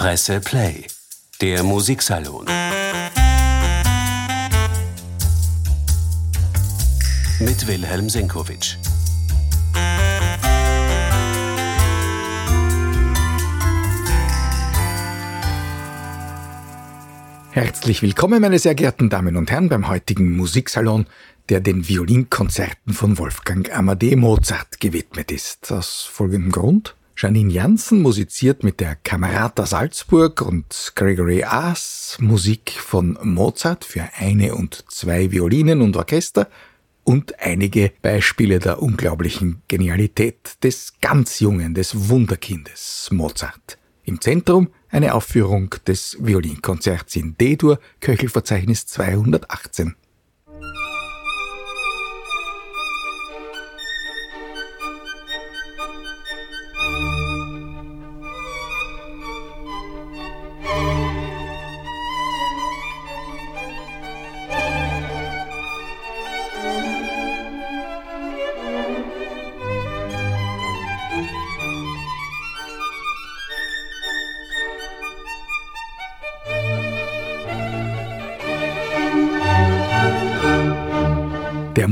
Presse Play, der Musiksalon. Mit Wilhelm Senkowitsch. Herzlich willkommen, meine sehr geehrten Damen und Herren, beim heutigen Musiksalon, der den Violinkonzerten von Wolfgang Amadee Mozart gewidmet ist. Aus folgendem Grund. Janine Janssen musiziert mit der Camerata Salzburg und Gregory Aas Musik von Mozart für eine und zwei Violinen und Orchester und einige Beispiele der unglaublichen Genialität des ganz Jungen, des Wunderkindes Mozart. Im Zentrum eine Aufführung des Violinkonzerts in D-Dur, Köchelverzeichnis 218.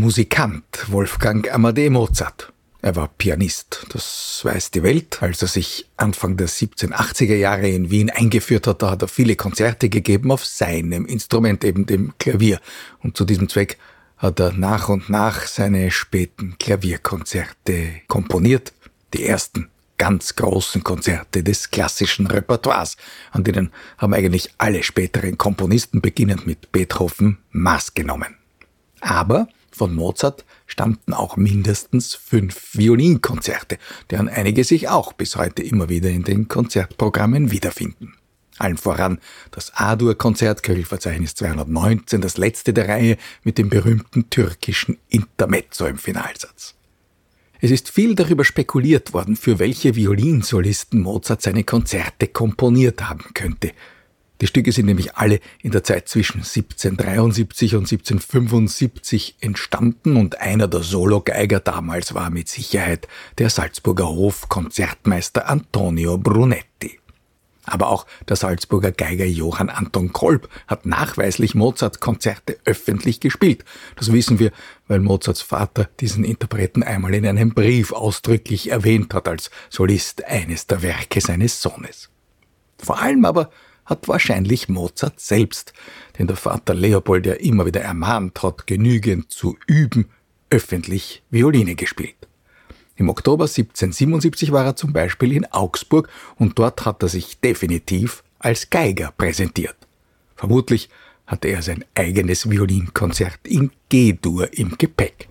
Musikant Wolfgang Amadee Mozart. Er war Pianist, das weiß die Welt. Als er sich Anfang der 1780er Jahre in Wien eingeführt hat, da hat er viele Konzerte gegeben auf seinem Instrument, eben dem Klavier. Und zu diesem Zweck hat er nach und nach seine späten Klavierkonzerte komponiert. Die ersten ganz großen Konzerte des klassischen Repertoires, an denen haben eigentlich alle späteren Komponisten, beginnend mit Beethoven, Maß genommen. Aber von Mozart stammten auch mindestens fünf Violinkonzerte, deren einige sich auch bis heute immer wieder in den Konzertprogrammen wiederfinden. Allen voran das A-Dur-Konzert, Köchelverzeichnis 219, das letzte der Reihe mit dem berühmten türkischen Intermezzo im Finalsatz. Es ist viel darüber spekuliert worden, für welche Violinsolisten Mozart seine Konzerte komponiert haben könnte – die Stücke sind nämlich alle in der Zeit zwischen 1773 und 1775 entstanden und einer der Sologeiger damals war mit Sicherheit der Salzburger Hofkonzertmeister Antonio Brunetti. Aber auch der Salzburger Geiger Johann Anton Kolb hat nachweislich Mozart-Konzerte öffentlich gespielt. Das wissen wir, weil Mozarts Vater diesen Interpreten einmal in einem Brief ausdrücklich erwähnt hat als Solist eines der Werke seines Sohnes. Vor allem aber hat wahrscheinlich Mozart selbst, den der Vater Leopold ja immer wieder ermahnt hat, genügend zu üben, öffentlich Violine gespielt. Im Oktober 1777 war er zum Beispiel in Augsburg und dort hat er sich definitiv als Geiger präsentiert. Vermutlich hatte er sein eigenes Violinkonzert in G-Dur im Gepäck.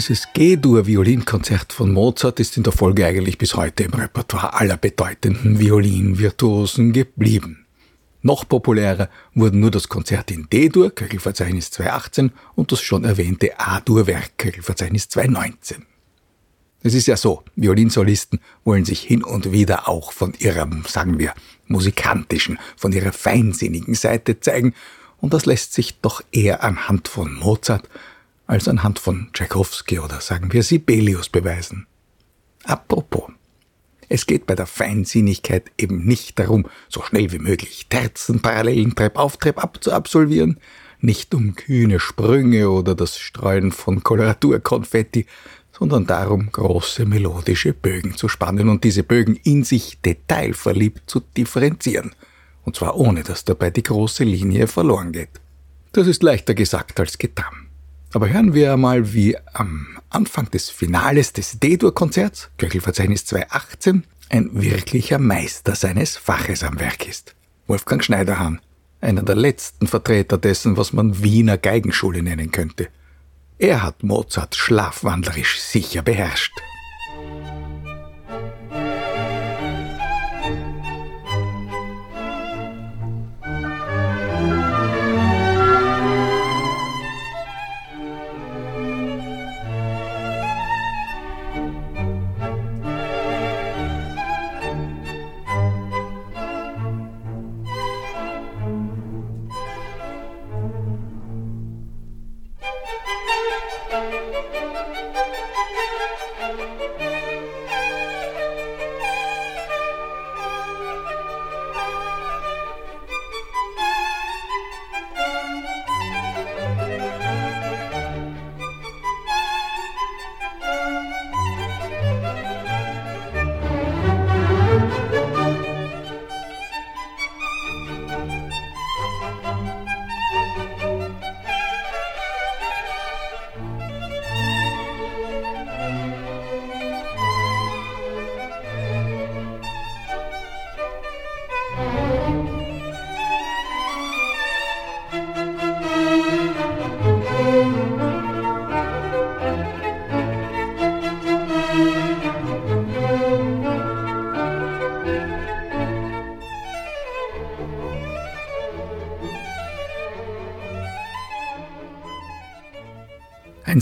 Dieses G-Dur-Violinkonzert von Mozart ist in der Folge eigentlich bis heute im Repertoire aller bedeutenden Violinvirtuosen geblieben. Noch populärer wurden nur das Konzert in D-Dur, Köchelverzeichnis 218, und das schon erwähnte A-Dur-Werk, Köchelverzeichnis 219. Es ist ja so, Violinsolisten wollen sich hin und wieder auch von ihrer, sagen wir, musikantischen, von ihrer feinsinnigen Seite zeigen, und das lässt sich doch eher anhand von Mozart als anhand von Tchaikovsky oder sagen wir Sibelius beweisen. Apropos, es geht bei der Feinsinnigkeit eben nicht darum, so schnell wie möglich Terzen, Parallelen, Trepp auf, Trepp ab zu absolvieren, nicht um kühne Sprünge oder das Streuen von Koloraturkonfetti, sondern darum, große melodische Bögen zu spannen und diese Bögen in sich detailverliebt zu differenzieren. Und zwar ohne, dass dabei die große Linie verloren geht. Das ist leichter gesagt als getan. Aber hören wir einmal, wie am Anfang des Finales des D-Dur-Konzerts, Köchelverzeichnis 218, ein wirklicher Meister seines Faches am Werk ist. Wolfgang Schneiderhahn, einer der letzten Vertreter dessen, was man Wiener Geigenschule nennen könnte. Er hat Mozart schlafwandlerisch sicher beherrscht.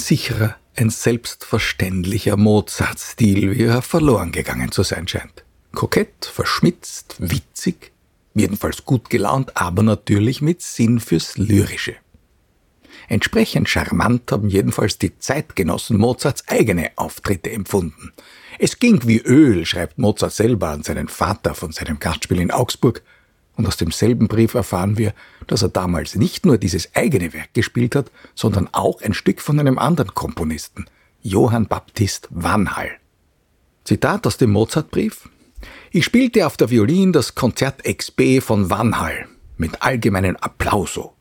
Sicherer, ein selbstverständlicher Mozart-Stil, wie er verloren gegangen zu sein scheint. Kokett, verschmitzt, witzig, jedenfalls gut gelaunt, aber natürlich mit Sinn fürs Lyrische. Entsprechend charmant haben jedenfalls die Zeitgenossen Mozarts eigene Auftritte empfunden. Es ging wie Öl, schreibt Mozart selber an seinen Vater von seinem Gastspiel in Augsburg, und aus demselben Brief erfahren wir, dass er damals nicht nur dieses eigene Werk gespielt hat, sondern auch ein Stück von einem anderen Komponisten, Johann Baptist Wanhall. Zitat aus dem Mozartbrief. Ich spielte auf der Violin das Konzert XB von Wanhall mit allgemeinen Applauso.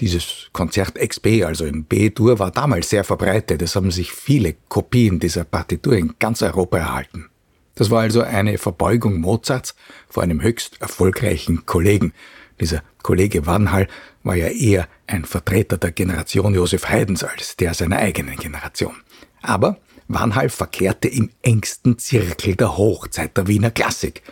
Dieses Konzert XB, also in B-Dur, war damals sehr verbreitet. Es haben sich viele Kopien dieser Partitur in ganz Europa erhalten. Das war also eine Verbeugung Mozarts vor einem höchst erfolgreichen Kollegen. Dieser Kollege Wanhall war ja eher ein Vertreter der Generation Josef Haydns als der seiner eigenen Generation. Aber Wanhall verkehrte im engsten Zirkel der Hochzeit der Wiener Klassik.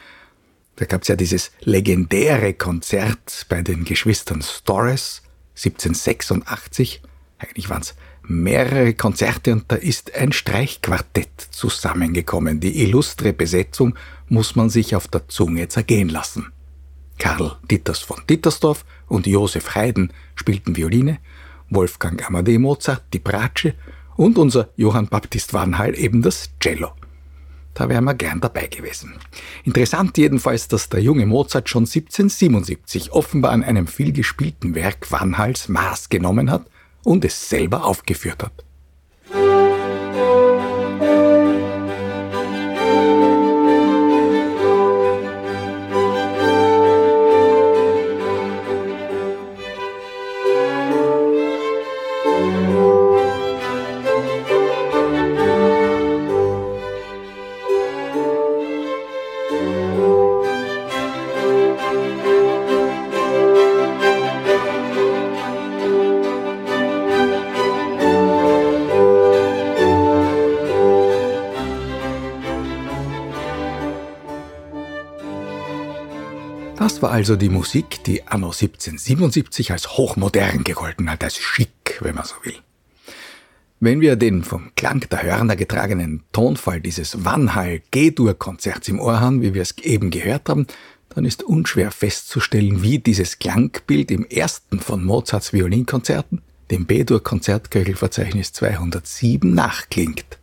Da gab's ja dieses legendäre Konzert bei den Geschwistern Storres 1786. Eigentlich waren's mehrere Konzerte und da ist ein Streichquartett zusammengekommen. Die illustre Besetzung muss man sich auf der Zunge zergehen lassen. Karl Ditters von Dittersdorf und Josef Haydn spielten Violine, Wolfgang Amadee Mozart die Bratsche und unser Johann Baptist Wanhall eben das Cello. Da wären wir gern dabei gewesen. Interessant jedenfalls, dass der junge Mozart schon 1777 offenbar an einem vielgespielten Werk Wanhalls Maß genommen hat und es selber aufgeführt hat. Das war also die Musik, die anno 1777 als hochmodern gegolten hat, als schick, wenn man so will. Wenn wir den vom Klang der Hörner getragenen Tonfall dieses Wannhall-G-Dur-Konzerts im Ohr haben, wie wir es eben gehört haben, dann ist unschwer festzustellen, wie dieses Klangbild im ersten von Mozarts Violinkonzerten, dem B-Dur-Konzertköchelverzeichnis 207, nachklingt.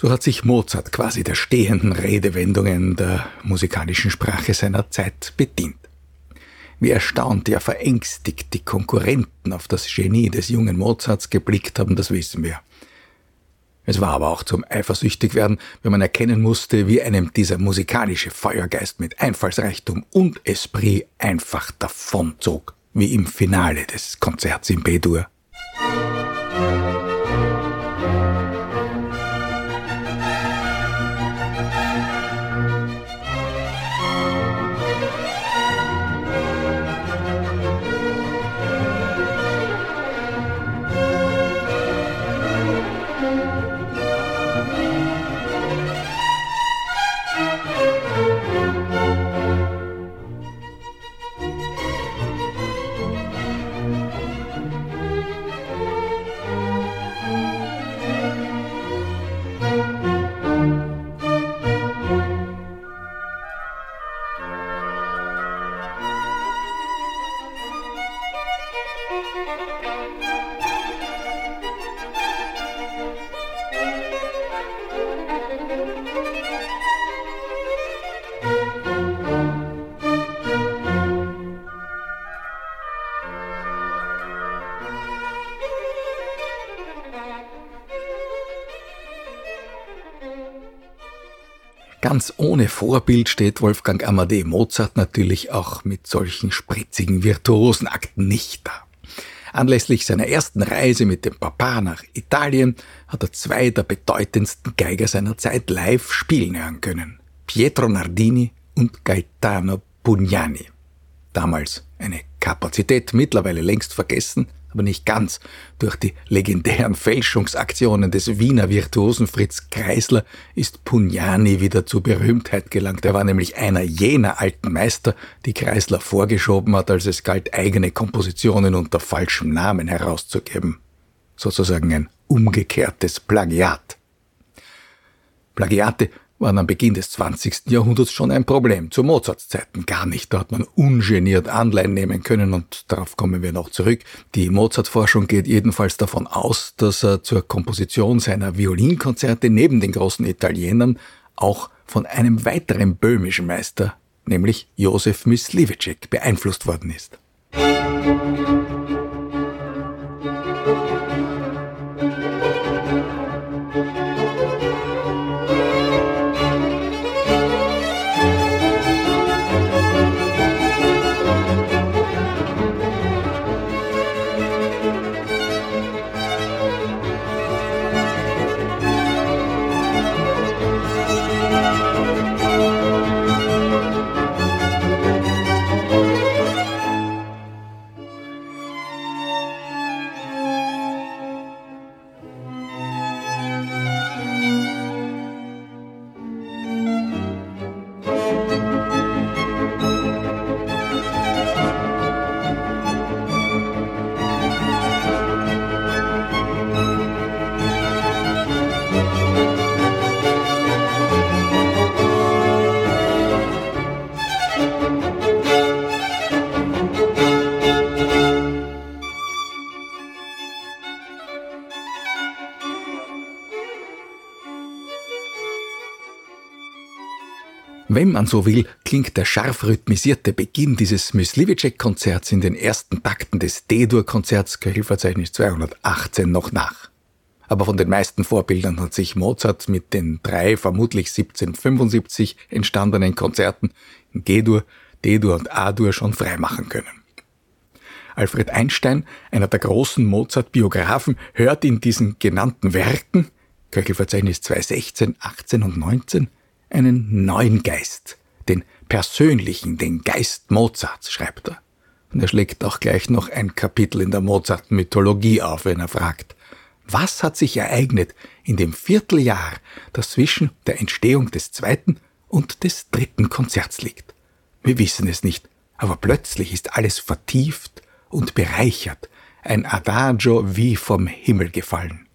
So hat sich Mozart quasi der stehenden Redewendungen der musikalischen Sprache seiner Zeit bedient. Wie erstaunt, ja verängstigt die Konkurrenten auf das Genie des jungen Mozarts geblickt haben, das wissen wir. Es war aber auch zum Eifersüchtigwerden, wenn man erkennen musste, wie einem dieser musikalische Feuergeist mit Einfallsreichtum und Esprit einfach davonzog, wie im Finale des Konzerts in B-Dur. Ganz ohne Vorbild steht Wolfgang Amadee Mozart natürlich auch mit solchen spritzigen Virtuosenakten nicht da. Anlässlich seiner ersten Reise mit dem Papa nach Italien hat er zwei der bedeutendsten Geiger seiner Zeit live spielen hören können. Pietro Nardini und Gaetano Pugnani. Damals eine Kapazität mittlerweile längst vergessen, aber nicht ganz. Durch die legendären Fälschungsaktionen des Wiener Virtuosen Fritz Kreisler ist Pugnani wieder zur Berühmtheit gelangt. Er war nämlich einer jener alten Meister, die Kreisler vorgeschoben hat, als es galt, eigene Kompositionen unter falschem Namen herauszugeben. Sozusagen ein umgekehrtes Plagiat. Plagiate waren am Beginn des 20. Jahrhunderts schon ein Problem. Zu Mozarts Zeiten gar nicht. Da hat man ungeniert Anleihen nehmen können und darauf kommen wir noch zurück. Die Mozart-Forschung geht jedenfalls davon aus, dass er zur Komposition seiner Violinkonzerte neben den großen Italienern auch von einem weiteren böhmischen Meister, nämlich Josef Myslivecek, beeinflusst worden ist. Wenn man so will, klingt der scharf rhythmisierte Beginn dieses Myslivicek-Konzerts in den ersten Takten des D-Dur-Konzerts Köchelverzeichnis 218 noch nach. Aber von den meisten Vorbildern hat sich Mozart mit den drei vermutlich 1775 entstandenen Konzerten in G-Dur, D-Dur und A-Dur schon freimachen können. Alfred Einstein, einer der großen Mozart-Biografen, hört in diesen genannten Werken, Köchelverzeichnis 216, 18 und 19, einen neuen Geist, den persönlichen, den Geist Mozarts, schreibt er. Und er schlägt auch gleich noch ein Kapitel in der Mozart-Mythologie auf, wenn er fragt, was hat sich ereignet in dem Vierteljahr, das zwischen der Entstehung des zweiten und des dritten Konzerts liegt? Wir wissen es nicht, aber plötzlich ist alles vertieft und bereichert, ein Adagio wie vom Himmel gefallen.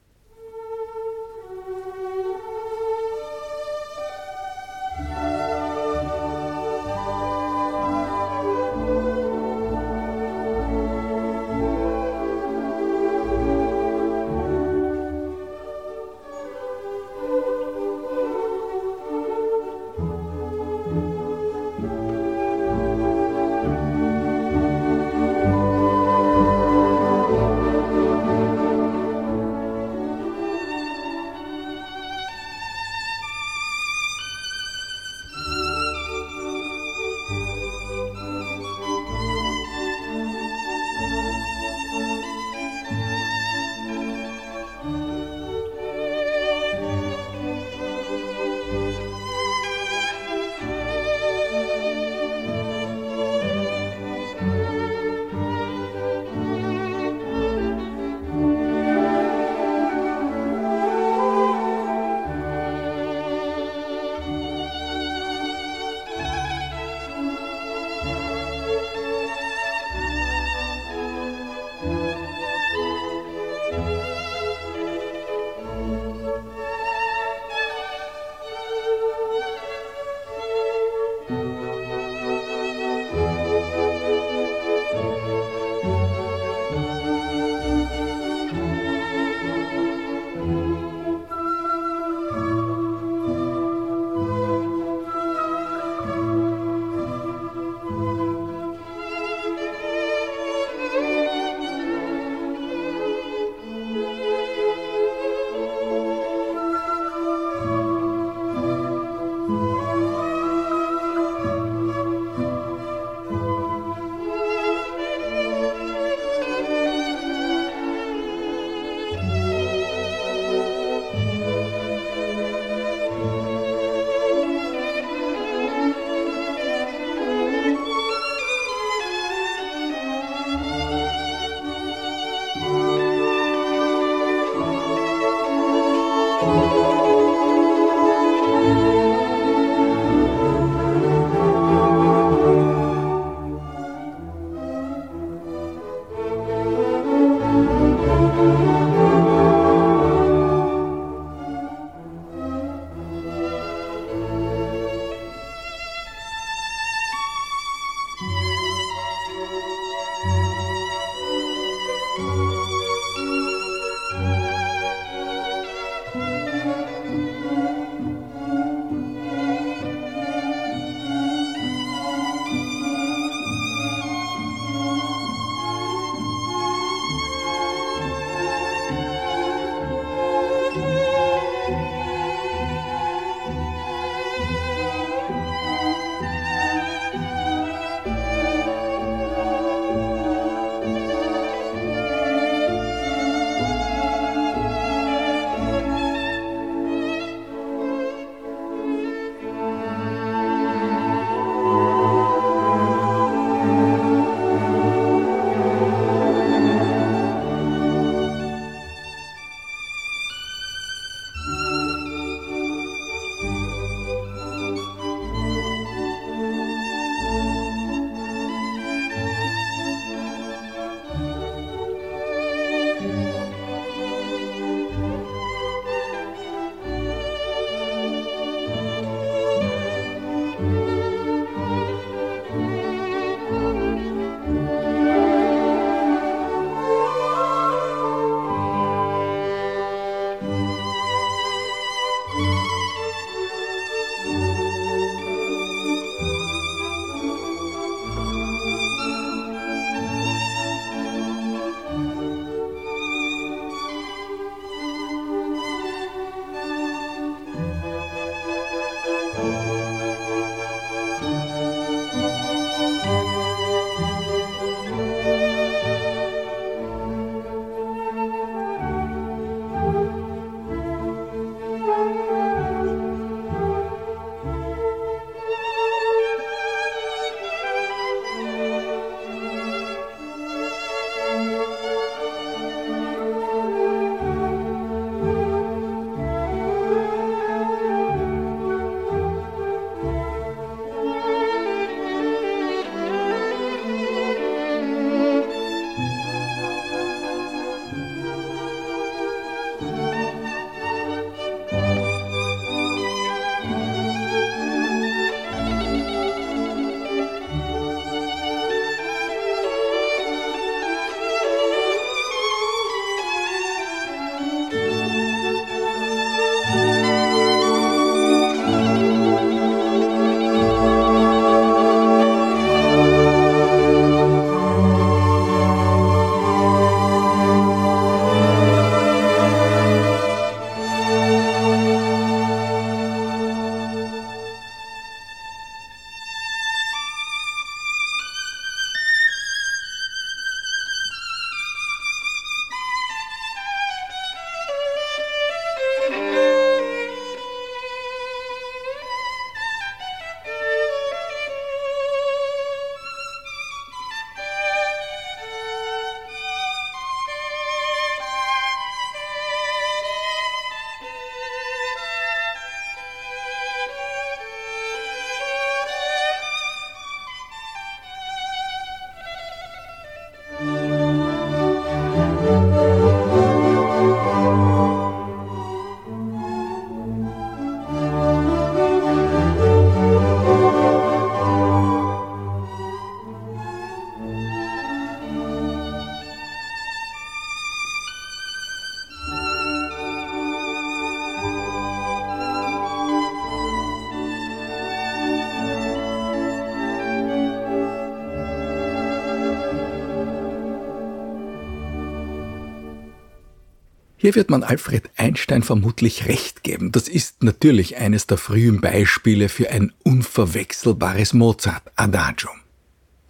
Hier wird man Alfred Einstein vermutlich recht geben. Das ist natürlich eines der frühen Beispiele für ein unverwechselbares Mozart-Adagio.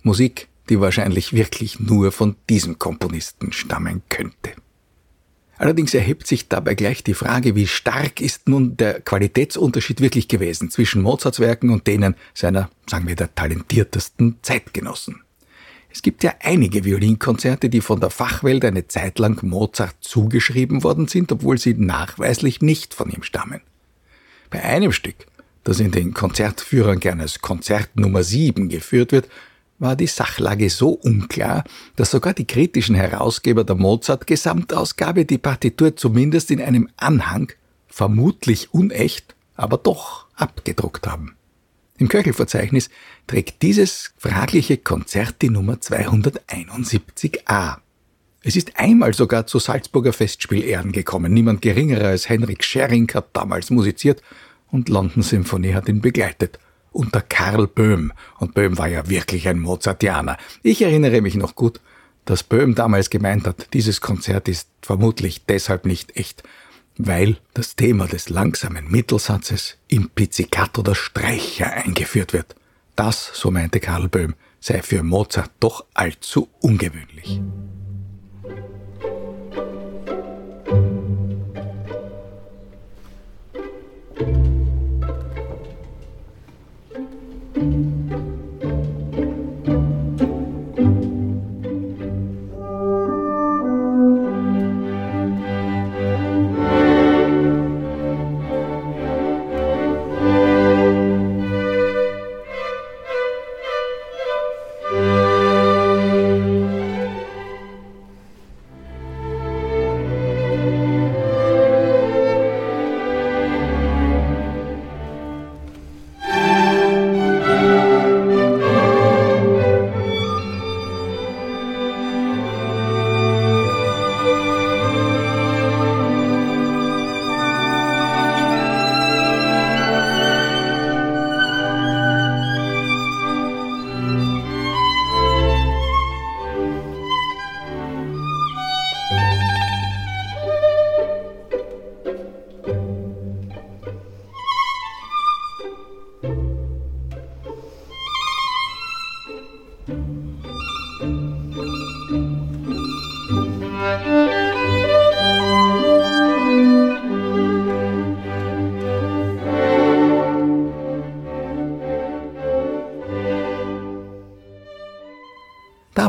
Musik, die wahrscheinlich wirklich nur von diesem Komponisten stammen könnte. Allerdings erhebt sich dabei gleich die Frage, wie stark ist nun der Qualitätsunterschied wirklich gewesen zwischen Mozarts Werken und denen seiner, sagen wir, der talentiertesten Zeitgenossen. Es gibt ja einige Violinkonzerte, die von der Fachwelt eine Zeit lang Mozart zugeschrieben worden sind, obwohl sie nachweislich nicht von ihm stammen. Bei einem Stück, das in den Konzertführern gern als Konzert Nummer 7 geführt wird, war die Sachlage so unklar, dass sogar die kritischen Herausgeber der Mozart-Gesamtausgabe die Partitur zumindest in einem Anhang, vermutlich unecht, aber doch abgedruckt haben. Im Köchelverzeichnis trägt dieses fragliche Konzert die Nummer 271a. Es ist einmal sogar zu Salzburger Festspielehren gekommen. Niemand geringerer als Henrik Schering hat damals musiziert und London Symphonie hat ihn begleitet. Unter Karl Böhm. Und Böhm war ja wirklich ein Mozartianer. Ich erinnere mich noch gut, dass Böhm damals gemeint hat, dieses Konzert ist vermutlich deshalb nicht echt, weil das Thema des langsamen Mittelsatzes im Pizzicato der Streicher eingeführt wird. Das, so meinte Karl Böhm, sei für Mozart doch allzu ungewöhnlich. Da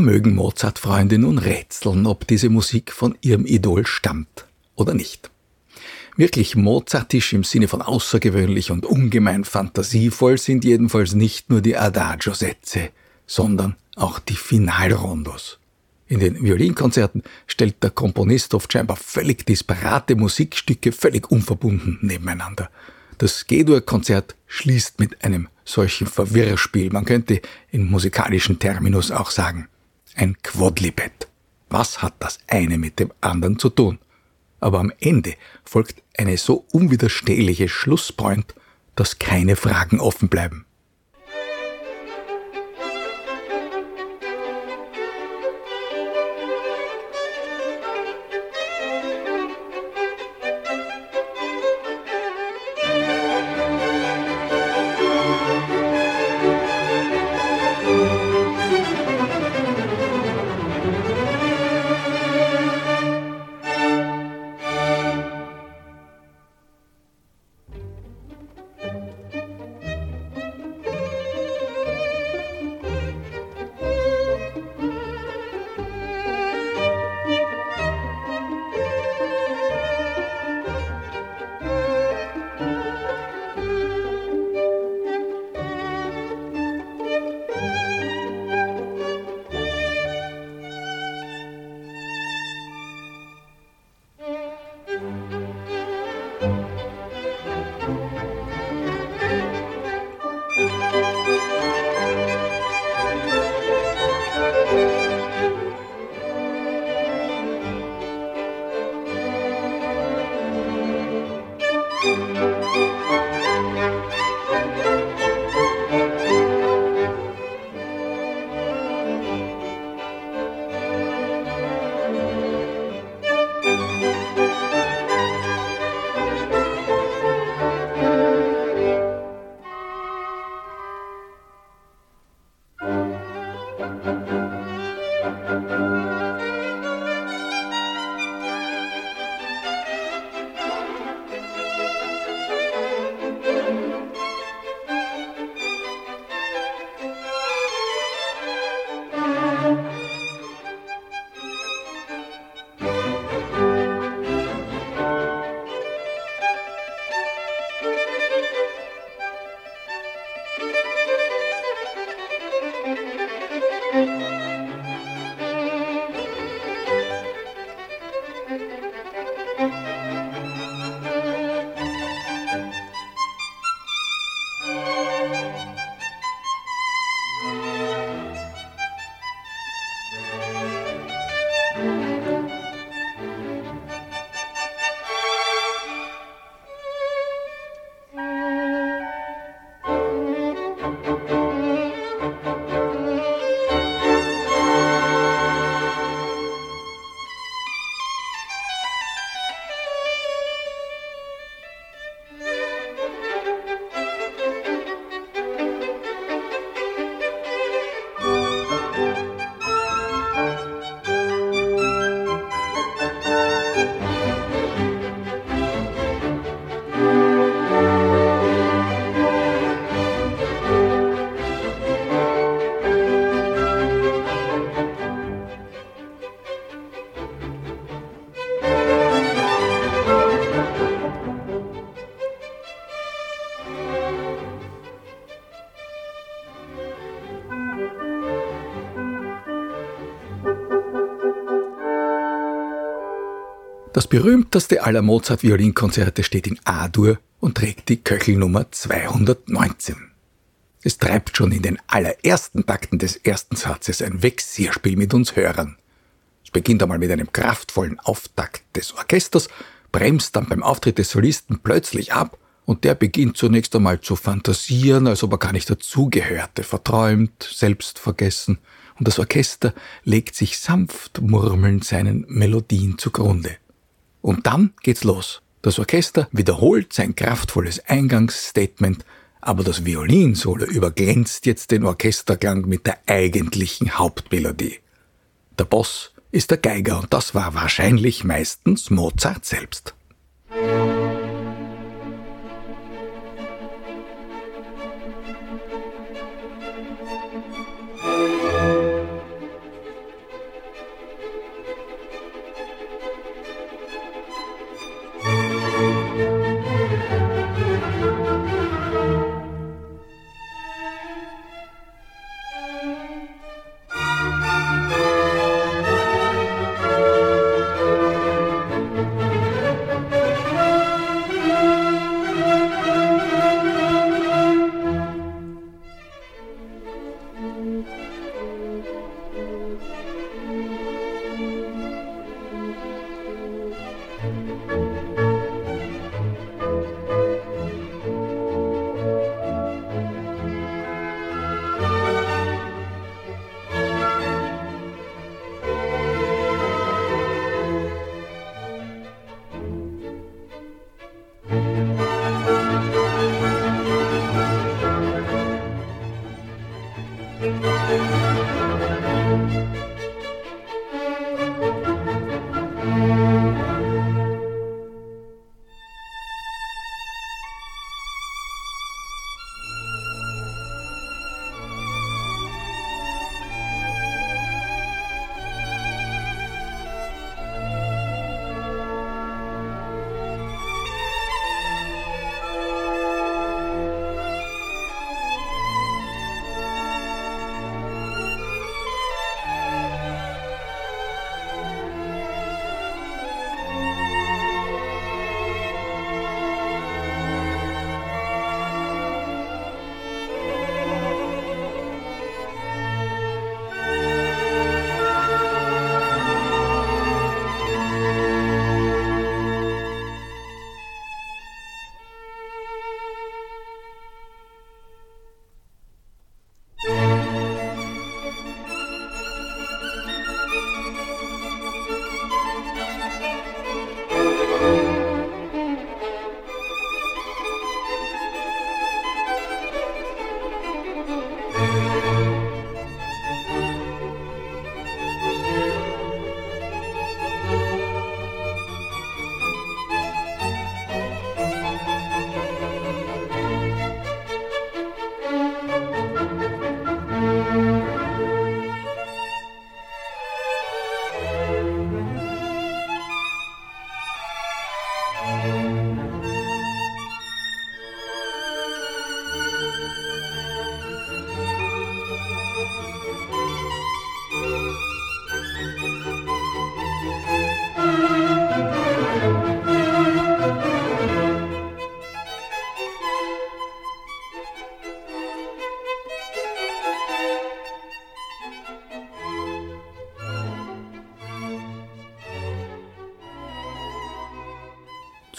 mögen Mozart-Freunde nun rätseln, ob diese Musik von ihrem Idol stammt oder nicht. Wirklich mozartisch im Sinne von außergewöhnlich und ungemein fantasievoll sind jedenfalls nicht nur die Adagio-Sätze, sondern auch die Finalrondos. In den Violinkonzerten stellt der Komponist oft scheinbar völlig disparate Musikstücke völlig unverbunden nebeneinander. Das G-Dur-Konzert schließt mit einem solchen Verwirrspiel. Man könnte in musikalischen Terminus auch sagen, ein Quodlibet. Was hat das eine mit dem anderen zu tun? Aber am Ende folgt eine so unwiderstehliche Schlusspoint, dass keine Fragen offen bleiben. Das berühmteste aller Mozart-Violinkonzerte steht in A-Dur und trägt die Köchelnummer 219. Es treibt schon in den allerersten Takten des ersten Satzes ein Vexierspiel mit uns Hörern. Es beginnt einmal mit einem kraftvollen Auftakt des Orchesters, bremst dann beim Auftritt des Solisten plötzlich ab und der beginnt zunächst einmal zu fantasieren, als ob er gar nicht dazugehörte, verträumt, selbstvergessen, und das Orchester legt sich sanft murmelnd seinen Melodien zugrunde. Und dann geht's los. Das Orchester wiederholt sein kraftvolles Eingangsstatement, aber das Violinsolo überglänzt jetzt den Orchesterklang mit der eigentlichen Hauptmelodie. Der Boss ist der Geiger und das war wahrscheinlich meistens Mozart selbst.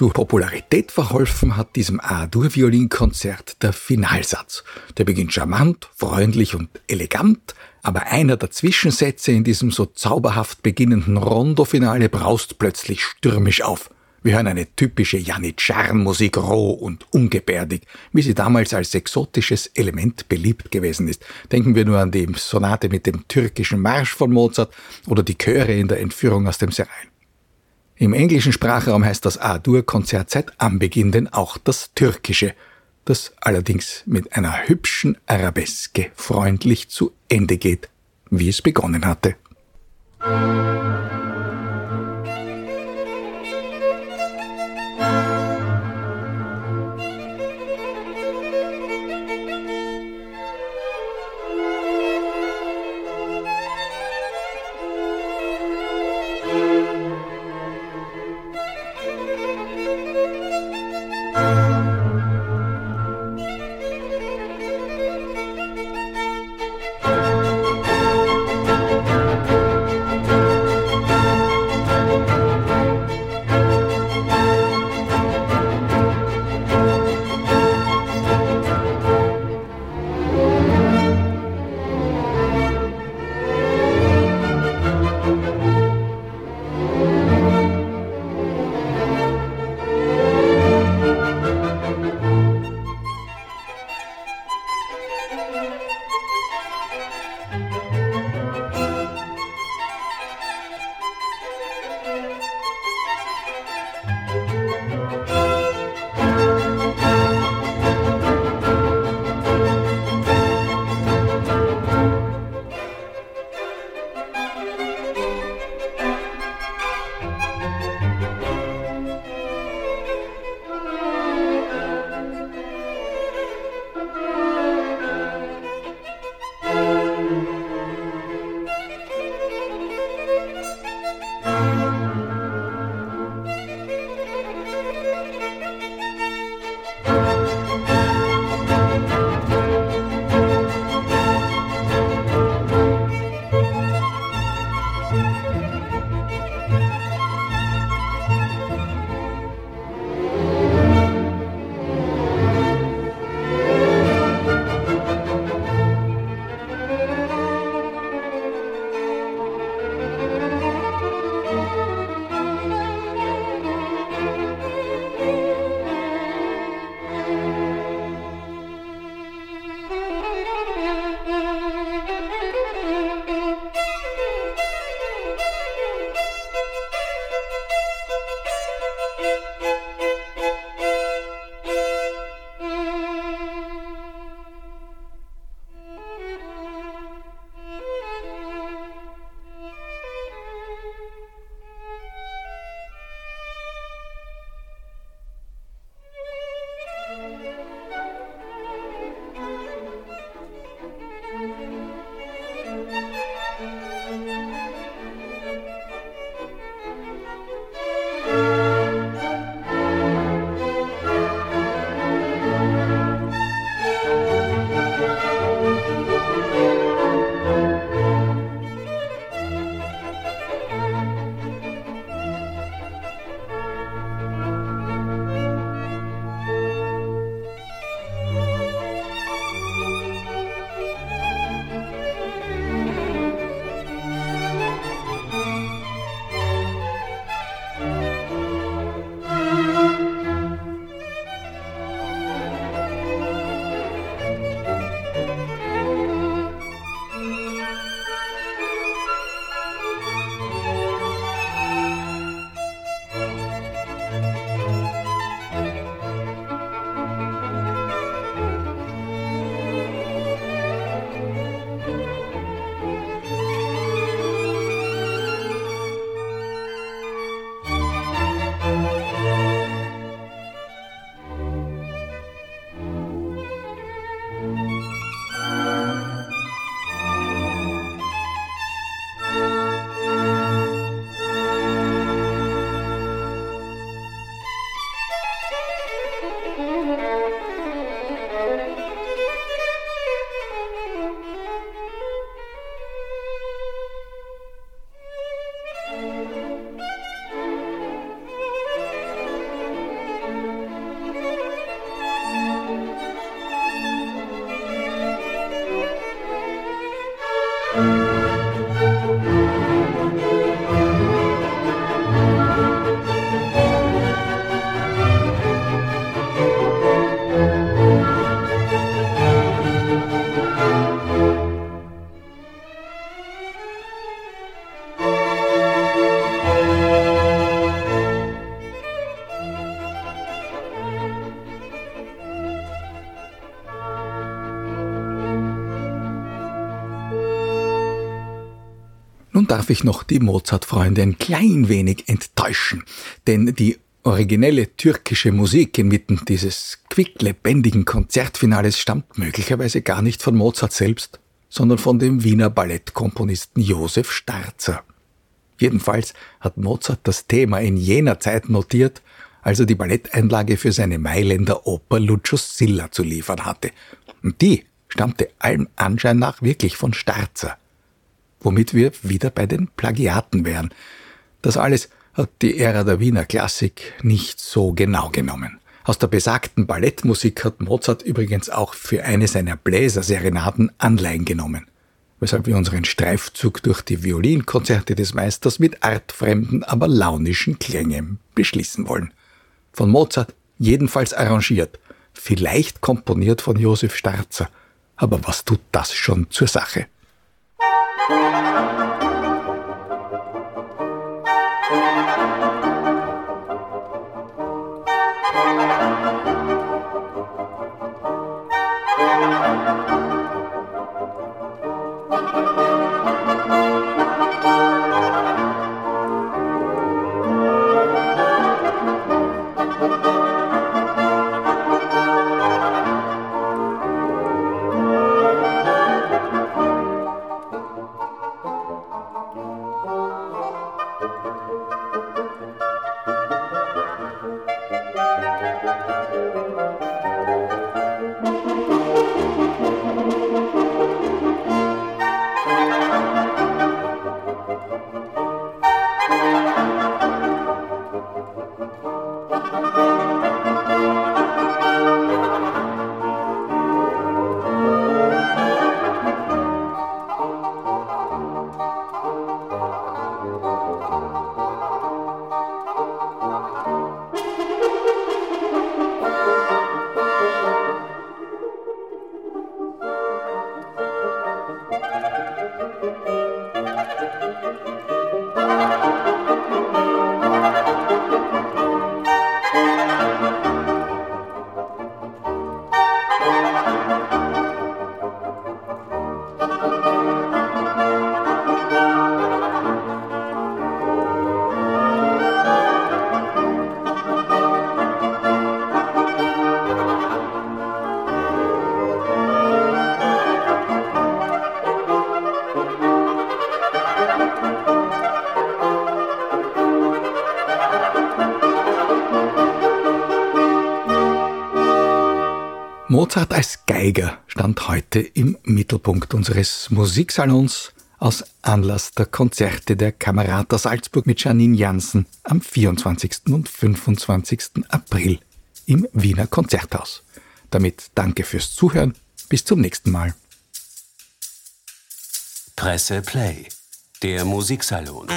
Zur Popularität verholfen hat diesem A-Dur-Violinkonzert der Finalsatz. Der beginnt charmant, freundlich und elegant, aber einer der Zwischensätze in diesem so zauberhaft beginnenden Rondo-Finale braust plötzlich stürmisch auf. Wir hören eine typische Janitscharen-Musik roh und ungebärdig, wie sie damals als exotisches Element beliebt gewesen ist. Denken wir nur an die Sonate mit dem türkischen Marsch von Mozart oder die Chöre in der Entführung aus dem Serail. Im englischen Sprachraum heißt das A-Dur-Konzert seit Anbeginn denn auch das Türkische, das allerdings mit einer hübschen Arabeske freundlich zu Ende geht, wie es begonnen hatte. Nun darf ich noch die Mozart-Freunde ein klein wenig enttäuschen, denn die originelle türkische Musik inmitten dieses quicklebendigen Konzertfinales stammt möglicherweise gar nicht von Mozart selbst, sondern von dem Wiener Ballettkomponisten Josef Starzer. Jedenfalls hat Mozart das Thema in jener Zeit notiert, als er die Balletteinlage für seine Mailänder Oper Lucio Silla zu liefern hatte. Und die stammte allem Anschein nach wirklich von Starzer womit wir wieder bei den Plagiaten wären. Das alles hat die Ära der Wiener Klassik nicht so genau genommen. Aus der besagten Ballettmusik hat Mozart übrigens auch für eine seiner Bläserserenaden Anleihen genommen, weshalb wir unseren Streifzug durch die Violinkonzerte des Meisters mit artfremden, aber launischen Klängen beschließen wollen. Von Mozart jedenfalls arrangiert, vielleicht komponiert von Josef Starzer, aber was tut das schon zur Sache? thank you Mozart als Geiger stand heute im Mittelpunkt unseres Musiksalons aus Anlass der Konzerte der Kamerata Salzburg mit Janine Janssen am 24. und 25. April im Wiener Konzerthaus. Damit danke fürs Zuhören. Bis zum nächsten Mal. Presse Play, der Musiksalon.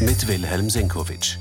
Mit Wilhelm Senkowitsch.